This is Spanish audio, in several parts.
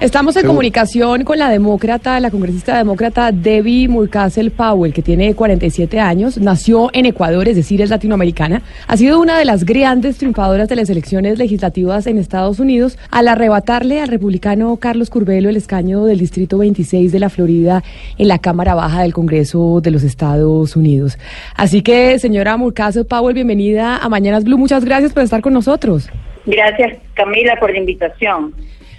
Estamos en comunicación con la demócrata, la congresista demócrata Debbie Murcastle Powell, que tiene 47 años, nació en Ecuador, es decir, es latinoamericana. Ha sido una de las grandes triunfadoras de las elecciones legislativas en Estados Unidos al arrebatarle al republicano Carlos Curbelo el escaño del Distrito 26 de la Florida en la Cámara Baja del Congreso de los Estados Unidos. Así que, señora Murcastle Powell, bienvenida a Mañanas Blue. Muchas gracias por estar con nosotros. Gracias, Camila, por la invitación.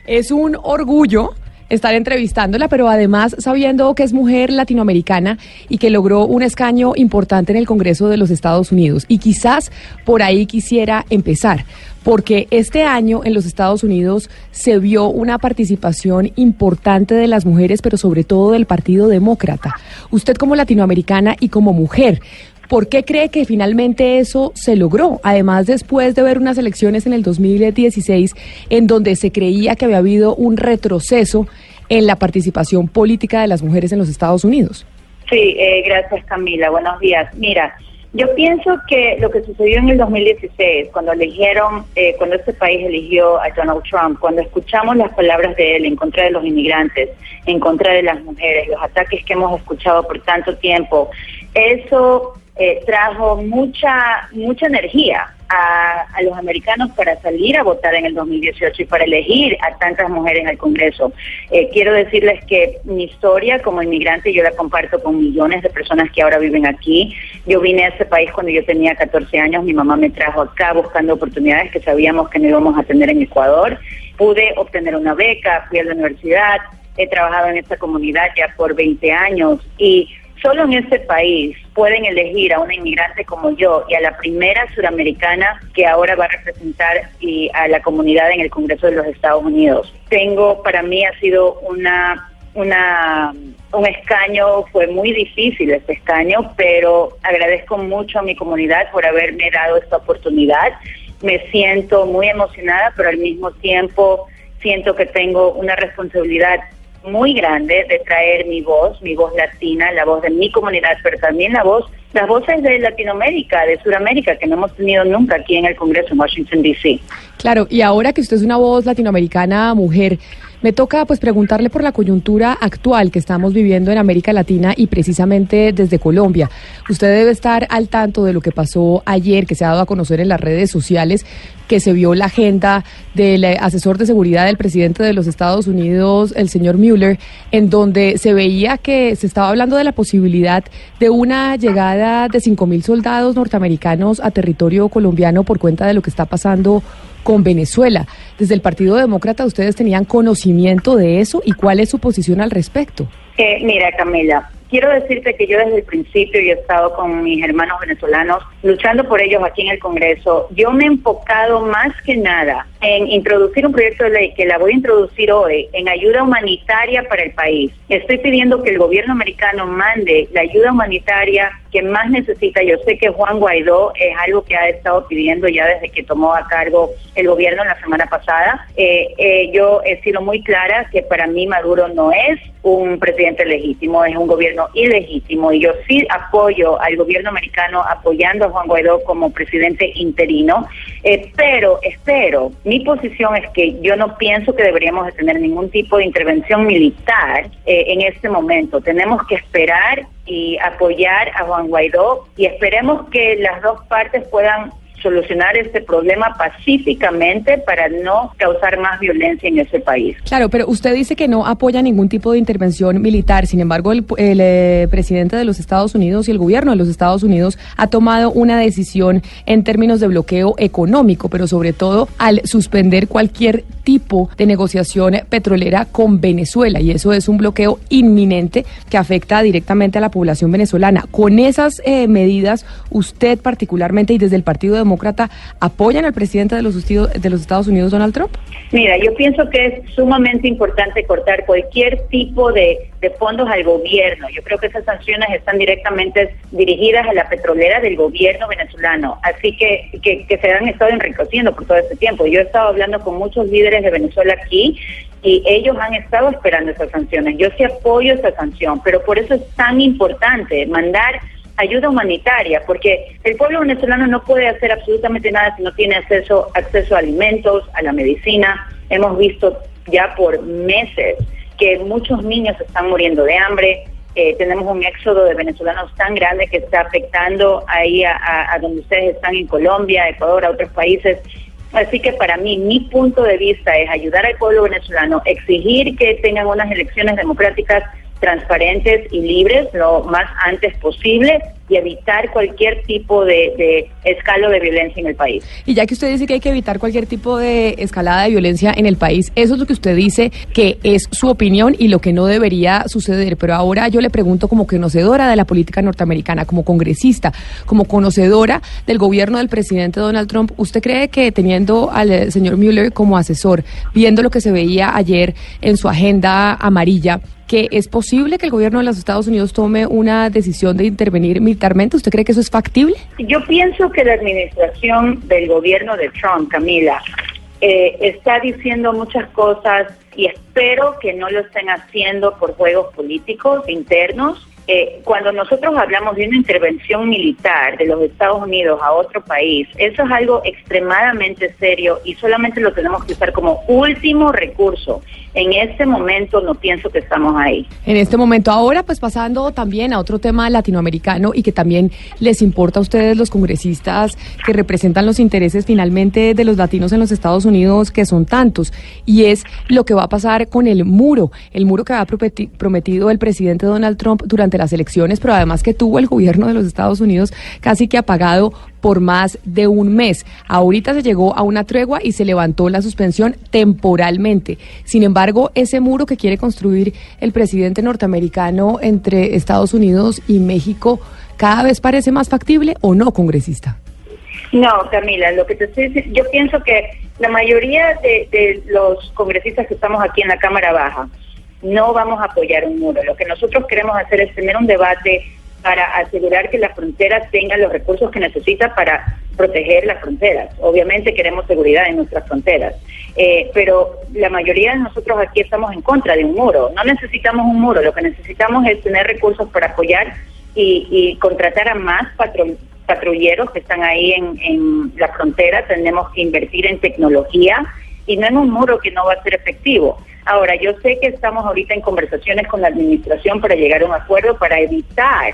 Es un orgullo estar entrevistándola, pero además sabiendo que es mujer latinoamericana y que logró un escaño importante en el Congreso de los Estados Unidos. Y quizás por ahí quisiera empezar, porque este año en los Estados Unidos se vio una participación importante de las mujeres, pero sobre todo del Partido Demócrata. Usted como latinoamericana y como mujer, ¿Por qué cree que finalmente eso se logró? Además, después de ver unas elecciones en el 2016 en donde se creía que había habido un retroceso en la participación política de las mujeres en los Estados Unidos. Sí, eh, gracias Camila. Buenos días. Mira, yo pienso que lo que sucedió en el 2016, cuando eligieron, eh, cuando este país eligió a Donald Trump, cuando escuchamos las palabras de él en contra de los inmigrantes, en contra de las mujeres, los ataques que hemos escuchado por tanto tiempo, eso eh, trajo mucha mucha energía a, los americanos para salir a votar en el 2018 y para elegir a tantas mujeres al Congreso. Eh, quiero decirles que mi historia como inmigrante yo la comparto con millones de personas que ahora viven aquí. Yo vine a este país cuando yo tenía 14 años, mi mamá me trajo acá buscando oportunidades que sabíamos que no íbamos a tener en Ecuador. Pude obtener una beca, fui a la universidad, he trabajado en esta comunidad ya por 20 años y Solo en este país pueden elegir a una inmigrante como yo y a la primera suramericana que ahora va a representar y a la comunidad en el Congreso de los Estados Unidos. Tengo, para mí ha sido una, una, un escaño, fue muy difícil este escaño, pero agradezco mucho a mi comunidad por haberme dado esta oportunidad. Me siento muy emocionada, pero al mismo tiempo siento que tengo una responsabilidad muy grande de traer mi voz, mi voz latina, la voz de mi comunidad, pero también la voz, las voces de Latinoamérica, de Sudamérica, que no hemos tenido nunca aquí en el Congreso en Washington, D.C. Claro, y ahora que usted es una voz latinoamericana, mujer, me toca pues preguntarle por la coyuntura actual que estamos viviendo en América Latina y precisamente desde Colombia. Usted debe estar al tanto de lo que pasó ayer, que se ha dado a conocer en las redes sociales, que se vio la agenda del eh, asesor de seguridad del presidente de los Estados Unidos, el señor Mueller, en donde se veía que se estaba hablando de la posibilidad de una llegada de cinco mil soldados norteamericanos a territorio colombiano por cuenta de lo que está pasando con Venezuela. Desde el Partido Demócrata, ¿ustedes tenían conocimiento de eso y cuál es su posición al respecto? Eh, mira, Camila, quiero decirte que yo desde el principio y he estado con mis hermanos venezolanos luchando por ellos aquí en el Congreso. Yo me he enfocado más que nada en introducir un proyecto de ley que la voy a introducir hoy en ayuda humanitaria para el país. Estoy pidiendo que el gobierno americano mande la ayuda humanitaria que más necesita. Yo sé que Juan Guaidó es algo que ha estado pidiendo ya desde que tomó a cargo el gobierno la semana pasada. Eh, eh, yo he sido muy clara que para mí Maduro no es un presidente legítimo, es un gobierno ilegítimo y yo sí apoyo al gobierno americano apoyando a Juan Guaidó como presidente interino, eh, pero espero, mi posición es que yo no pienso que deberíamos de tener ningún tipo de intervención militar en este momento. Tenemos que esperar y apoyar a Juan Guaidó y esperemos que las dos partes puedan solucionar este problema pacíficamente para no causar más violencia en ese país. Claro, pero usted dice que no apoya ningún tipo de intervención militar. Sin embargo, el, eh, presidente de los Estados Unidos y el gobierno de los Estados Unidos ha tomado una decisión en términos de bloqueo económico, pero sobre todo al suspender cualquier tipo de negociación petrolera con Venezuela. Y eso es un bloqueo inminente que afecta directamente a la población venezolana. Con esas eh, medidas, usted particularmente y desde el Partido de Demócrata apoyan al presidente de los, de Estados Unidos, Donald Trump? Mira, yo pienso que es sumamente importante cortar cualquier tipo de, fondos al gobierno. Yo creo que esas sanciones están directamente dirigidas a la petrolera del gobierno venezolano. Así que, que, que se han estado enriqueciendo por todo este tiempo. Yo he estado hablando con muchos líderes de Venezuela aquí y ellos han estado esperando esas sanciones. Yo sí apoyo esa sanción, pero por eso es tan importante mandar ayuda humanitaria, porque el pueblo venezolano no puede hacer absolutamente nada si no tiene acceso, acceso a alimentos, a la medicina. Hemos visto ya por meses que muchos niños están muriendo de hambre, eh, tenemos un éxodo de venezolanos tan grande que está afectando ahí a, a, donde ustedes están en Colombia, Ecuador, a otros países. Así que para mí, mi punto de vista es ayudar al pueblo venezolano, exigir que tengan unas elecciones democráticas transparentes y libres lo más antes posible y evitar cualquier tipo de, de, escalo de violencia en el país. Y ya que usted dice que hay que evitar cualquier tipo de escalada de violencia en el país, eso es lo que usted dice que es su opinión y lo que no debería suceder. Pero ahora yo le pregunto como conocedora de la política norteamericana, como congresista, como conocedora del gobierno del presidente Donald Trump, ¿usted cree que teniendo al eh, señor Mueller como asesor, viendo lo que se veía ayer en su agenda amarilla, que es posible que el gobierno de los Estados Unidos tome una decisión de intervenir militarmente? ¿Usted cree que eso es factible? Yo pienso que la administración del gobierno de Trump, Camila, eh, está diciendo muchas cosas y espero que no lo estén haciendo por juegos políticos internos eh, cuando nosotros hablamos de una intervención militar de los Estados Unidos a otro país, eso es algo extremadamente serio y solamente lo tenemos que usar como último recurso. En este momento no pienso que estamos ahí. En este momento, ahora pues pasando también a otro tema latinoamericano y que también les importa a ustedes los congresistas que representan los intereses finalmente de los latinos en los Estados Unidos, que son tantos, y es lo que va a pasar con el muro, el muro que ha prometido el presidente Donald Trump durante las elecciones, pero además que tuvo el gobierno de los Estados Unidos casi que apagado por más de un mes. Ahorita se llegó a una tregua y se levantó la suspensión temporalmente. Sin embargo, ese muro que quiere construir el presidente norteamericano entre Estados Unidos y México cada vez parece más factible o no, congresista. No, Camila, lo que te estoy diciendo, yo pienso que la mayoría de, de los congresistas que estamos aquí en la Cámara Baja, no vamos a apoyar un muro. Lo que nosotros queremos hacer es tener un debate para asegurar que las fronteras tengan los recursos que necesita para proteger las fronteras. Obviamente queremos seguridad en nuestras fronteras, eh, pero la mayoría de nosotros aquí estamos en contra de un muro. No necesitamos un muro, lo que necesitamos es tener recursos para apoyar y, contratar a más patrulleros que están ahí en, en la frontera. Tenemos que invertir en tecnología y no en un muro que no va a ser efectivo. Ahora, yo sé que estamos ahorita en conversaciones con la administración para llegar a un acuerdo para evitar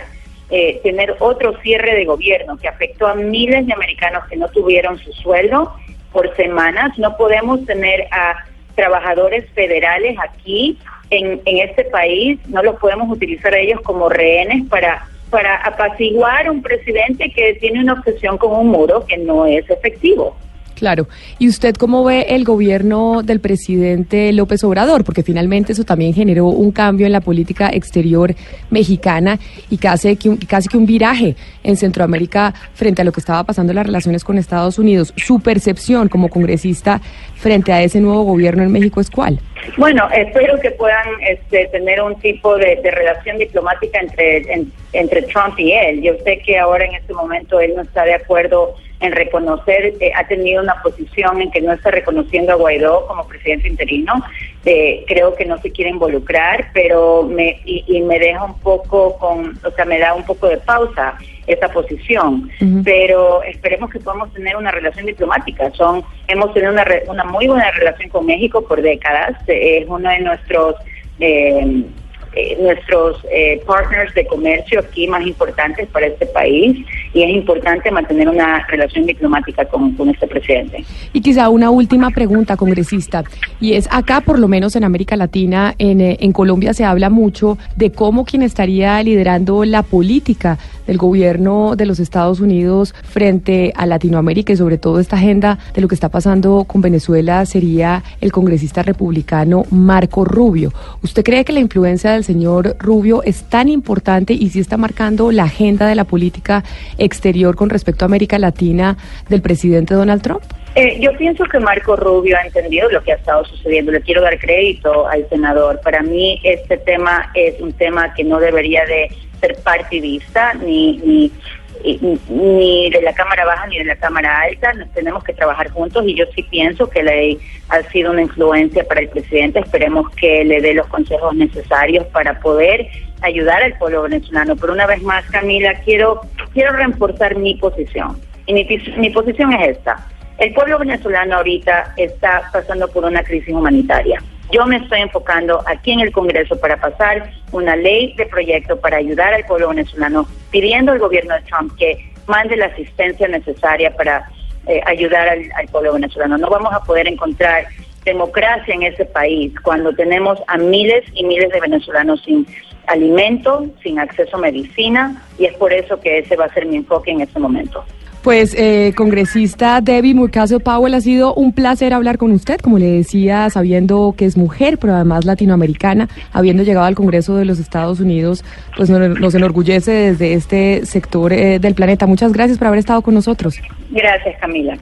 eh, tener otro cierre de gobierno que afectó a miles de americanos que no tuvieron su sueldo por semanas. No podemos tener a trabajadores federales aquí en, en este país, no los podemos utilizar a ellos como rehenes para para apaciguar un presidente que tiene una obsesión con un muro que no es efectivo. Claro. ¿Y usted cómo ve el gobierno del presidente López Obrador? Porque finalmente eso también generó un cambio en la política exterior mexicana y casi que un, casi que un viraje en Centroamérica frente a lo que estaba pasando en las relaciones con Estados Unidos. ¿Su percepción como congresista frente a ese nuevo gobierno en México es cuál? Bueno, espero que puedan este, tener un tipo de, relación diplomática entre, entre Trump y él. Yo sé que ahora en este momento él no está de acuerdo en reconocer, eh, ha tenido una posición en que no está reconociendo a Guaidó como presidente interino. Eh, creo que no se quiere involucrar, pero me y, me deja un poco con, o sea, me da un poco de pausa esa posición. Pero esperemos que podamos tener una relación diplomática. Son hemos tenido una una muy buena relación con México por décadas. Es uno de nuestros eh, eh, nuestros eh, partners de comercio aquí más importantes para este país y es importante mantener una relación diplomática con, con este presidente. Y quizá una última pregunta, congresista, y es acá, por lo menos en América Latina, en, eh, en Colombia se habla mucho de cómo quien estaría liderando la política del gobierno de los Estados Unidos frente a Latinoamérica y sobre todo esta agenda de lo que está pasando con Venezuela sería el congresista republicano Marco Rubio. ¿Usted cree que la influencia del señor Rubio es tan importante y si está marcando la agenda de la política exterior con respecto a América Latina del presidente Donald Trump? Eh, yo pienso que Marco Rubio ha entendido lo que ha estado sucediendo. Le quiero dar crédito al senador. Para mí este tema es un tema que no debería de ser partidista ni, ni ni de la Cámara Baja ni de la Cámara Alta, nos tenemos que trabajar juntos y yo sí pienso que la ley ha sido una influencia para el presidente, esperemos que le dé los consejos necesarios para poder ayudar al pueblo venezolano. Pero una vez más, Camila, quiero, quiero reforzar mi posición. Y mi, mi posición es esta. El pueblo venezolano ahorita está pasando por una crisis humanitaria. Yo me estoy enfocando aquí en el Congreso para pasar una ley de proyecto para ayudar al pueblo venezolano, pidiendo al gobierno de Trump que mande la asistencia necesaria para eh, ayudar al, al pueblo venezolano. No vamos a poder encontrar democracia en ese país cuando tenemos a miles y miles de venezolanos sin alimento, sin acceso a medicina, y es por eso que ese va a ser mi enfoque en este momento. Pues, eh, congresista Debbie Murcaso Powell, ha sido un placer hablar con usted, como le decía, sabiendo que es mujer, pero además latinoamericana, habiendo llegado al Congreso de los Estados Unidos, pues nos, enorgullece desde este sector eh, del planeta. Muchas gracias por haber estado con nosotros. Gracias, Camila.